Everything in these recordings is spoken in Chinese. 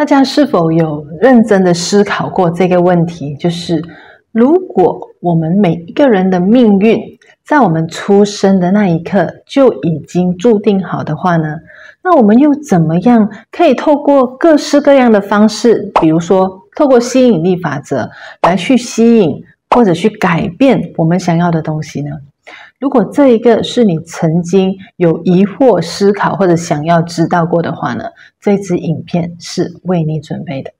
大家是否有认真的思考过这个问题？就是如果我们每一个人的命运在我们出生的那一刻就已经注定好的话呢？那我们又怎么样可以透过各式各样的方式，比如说透过吸引力法则来去吸引或者去改变我们想要的东西呢？如果这一个是你曾经有疑惑、思考或者想要知道过的话呢，这支影片是为你准备的。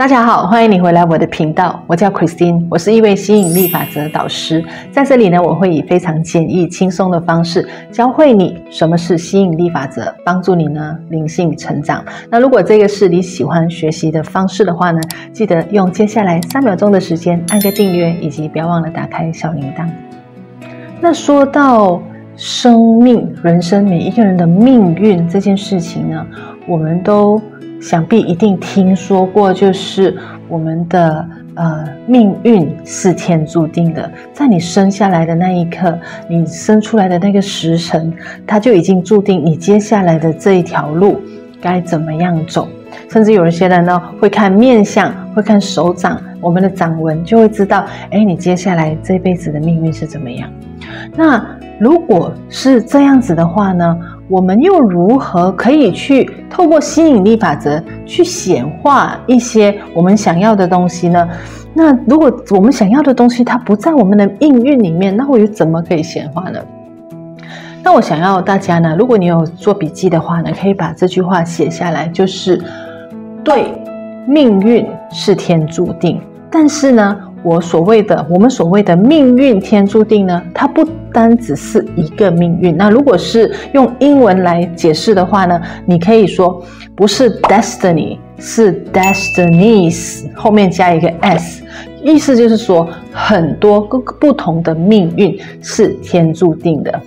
大家好，欢迎你回来我的频道。我叫 Christine，我是一位吸引力法则导师。在这里呢，我会以非常简易、轻松的方式教会你什么是吸引力法则，帮助你呢灵性成长。那如果这个是你喜欢学习的方式的话呢，记得用接下来三秒钟的时间按个订阅，以及不要忘了打开小铃铛。那说到生命、人生每一个人的命运这件事情呢，我们都。想必一定听说过，就是我们的呃命运是天注定的，在你生下来的那一刻，你生出来的那个时辰，它就已经注定你接下来的这一条路该怎么样走。甚至有一些人呢，会看面相，会看手掌，我们的掌纹，就会知道，哎，你接下来这辈子的命运是怎么样。那如果是这样子的话呢，我们又如何可以去透过吸引力法则去显化一些我们想要的东西呢？那如果我们想要的东西它不在我们的命运里面，那我又怎么可以显化呢？那我想要大家呢，如果你有做笔记的话呢，可以把这句话写下来，就是对，命运是天注定，但是呢，我所谓的我们所谓的命运天注定呢，它不。单只是一个命运。那如果是用英文来解释的话呢，你可以说不是 destiny，是 destinies，后面加一个 s，意思就是说很多个不同的命运是天注定的。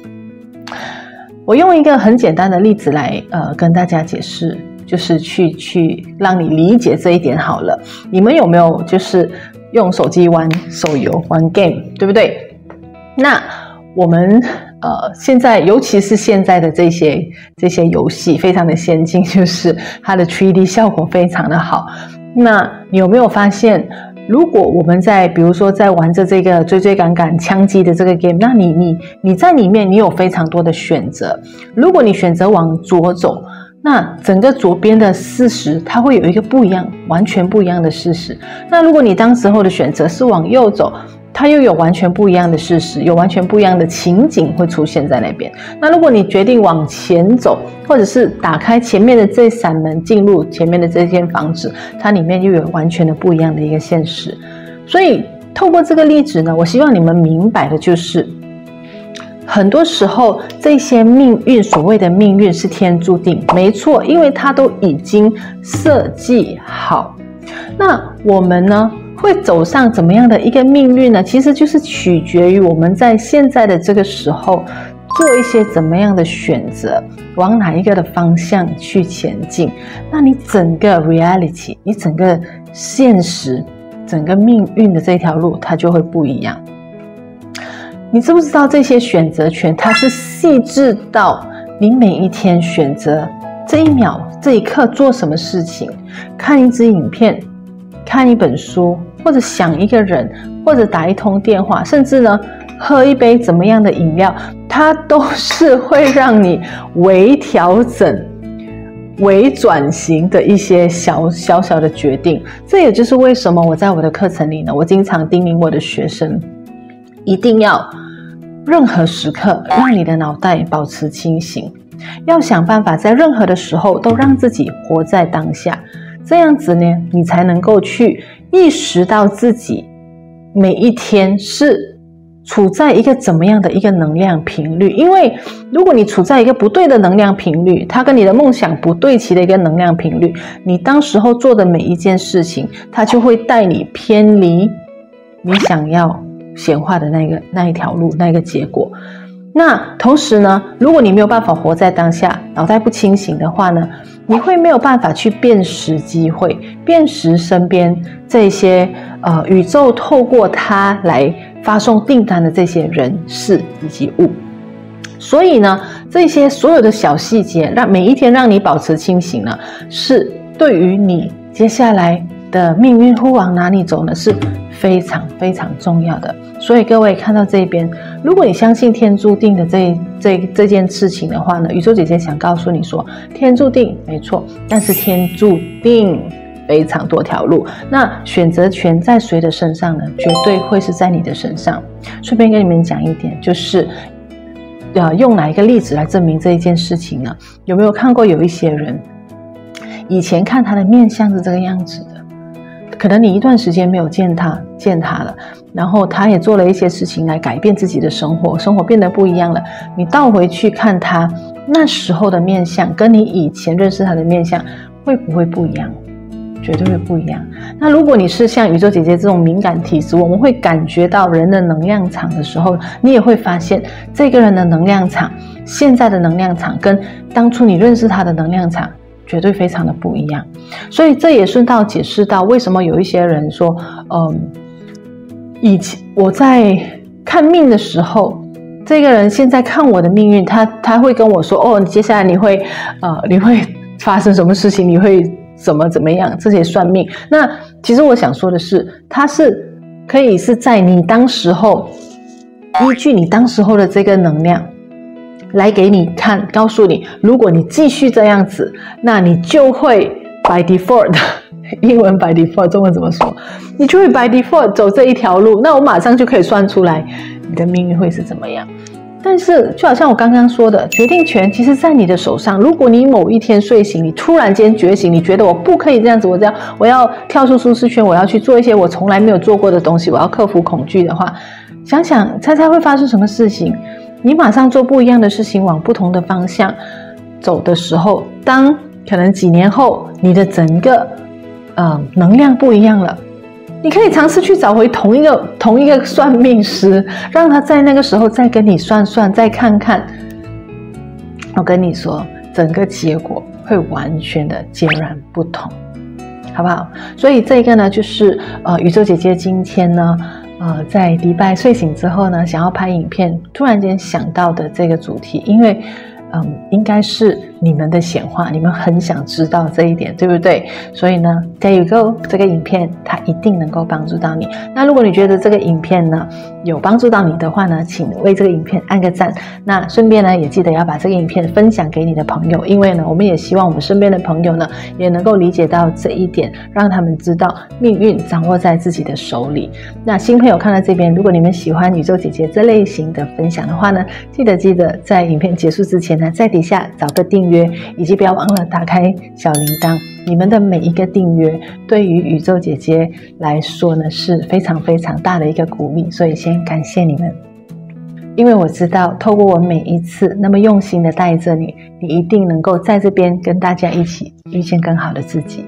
我用一个很简单的例子来呃跟大家解释，就是去去让你理解这一点好了。你们有没有就是用手机玩手游玩 game，对不对？那我们呃，现在尤其是现在的这些这些游戏非常的先进，就是它的 3D 效果非常的好。那你有没有发现，如果我们在比如说在玩着这个追追赶赶枪击的这个 game，那你你你在里面你有非常多的选择。如果你选择往左走，那整个左边的事实它会有一个不一样，完全不一样的事实。那如果你当时候的选择是往右走，它又有完全不一样的事实，有完全不一样的情景会出现在那边。那如果你决定往前走，或者是打开前面的这扇门进入前面的这间房子，它里面又有完全的不一样的一个现实。所以透过这个例子呢，我希望你们明白的就是，很多时候这些命运，所谓的命运是天注定，没错，因为它都已经设计好。那我们呢？会走上怎么样的一个命运呢？其实就是取决于我们在现在的这个时候做一些怎么样的选择，往哪一个的方向去前进。那你整个 reality，你整个现实，整个命运的这条路，它就会不一样。你知不知道这些选择权，它是细致到你每一天选择这一秒、这一刻做什么事情，看一支影片，看一本书。或者想一个人，或者打一通电话，甚至呢，喝一杯怎么样的饮料，它都是会让你微调整、微转型的一些小小小的决定。这也就是为什么我在我的课程里呢，我经常叮咛我的学生，一定要任何时刻让你的脑袋保持清醒，要想办法在任何的时候都让自己活在当下。这样子呢，你才能够去意识到自己每一天是处在一个怎么样的一个能量频率。因为如果你处在一个不对的能量频率，它跟你的梦想不对齐的一个能量频率，你当时候做的每一件事情，它就会带你偏离你想要显化的那个那一条路，那个结果。那同时呢，如果你没有办法活在当下，脑袋不清醒的话呢，你会没有办法去辨识机会，辨识身边这些呃宇宙透过它来发送订单的这些人事以及物。所以呢，这些所有的小细节，让每一天让你保持清醒呢，是对于你接下来的命运会往哪里走呢？是非常非常重要的。所以各位看到这边，如果你相信天注定的这这这件事情的话呢，宇宙姐姐想告诉你说，天注定没错，但是天注定非常多条路，那选择权在谁的身上呢？绝对会是在你的身上。顺便跟你们讲一点，就是，呃，用哪一个例子来证明这一件事情呢？有没有看过有一些人，以前看他的面相是这个样子？可能你一段时间没有见他，见他了，然后他也做了一些事情来改变自己的生活，生活变得不一样了。你倒回去看他那时候的面相，跟你以前认识他的面相会不会不一样？绝对会不一样。那如果你是像宇宙姐姐这种敏感体质，我们会感觉到人的能量场的时候，你也会发现这个人的能量场，现在的能量场跟当初你认识他的能量场。绝对非常的不一样，所以这也顺道解释到为什么有一些人说，嗯，以前我在看命的时候，这个人现在看我的命运，他他会跟我说，哦，接下来你会，呃，你会发生什么事情，你会怎么怎么样，这些算命。那其实我想说的是，他是可以是在你当时候，依据你当时候的这个能量。来给你看，告诉你，如果你继续这样子，那你就会 by default，英文 by default，中文怎么说？你就会 by default 走这一条路。那我马上就可以算出来你的命运会是怎么样。但是，就好像我刚刚说的，决定权其实在你的手上。如果你某一天睡醒，你突然间觉醒，你觉得我不可以这样子，我这样，我要跳出舒适圈，我要去做一些我从来没有做过的东西，我要克服恐惧的话，想想猜猜会发生什么事情？你马上做不一样的事情，往不同的方向走的时候，当可能几年后你的整个呃能量不一样了，你可以尝试去找回同一个 同一个算命师，让他在那个时候再跟你算算，再看看。我跟你说，整个结果会完全的截然不同，好不好？所以这个呢，就是呃宇宙姐姐今天呢。呃，在迪拜睡醒之后呢，想要拍影片，突然间想到的这个主题，因为，嗯，应该是。你们的显化，你们很想知道这一点，对不对？所以呢，There you go，这个影片它一定能够帮助到你。那如果你觉得这个影片呢有帮助到你的话呢，请为这个影片按个赞。那顺便呢，也记得要把这个影片分享给你的朋友，因为呢，我们也希望我们身边的朋友呢也能够理解到这一点，让他们知道命运掌握在自己的手里。那新朋友看到这边，如果你们喜欢宇宙姐姐这类型的分享的话呢，记得记得在影片结束之前呢，在底下找个订阅。以及不要忘了打开小铃铛，你们的每一个订阅对于宇宙姐姐来说呢是非常非常大的一个鼓励，所以先感谢你们，因为我知道透过我每一次那么用心的带着你，你一定能够在这边跟大家一起遇见更好的自己。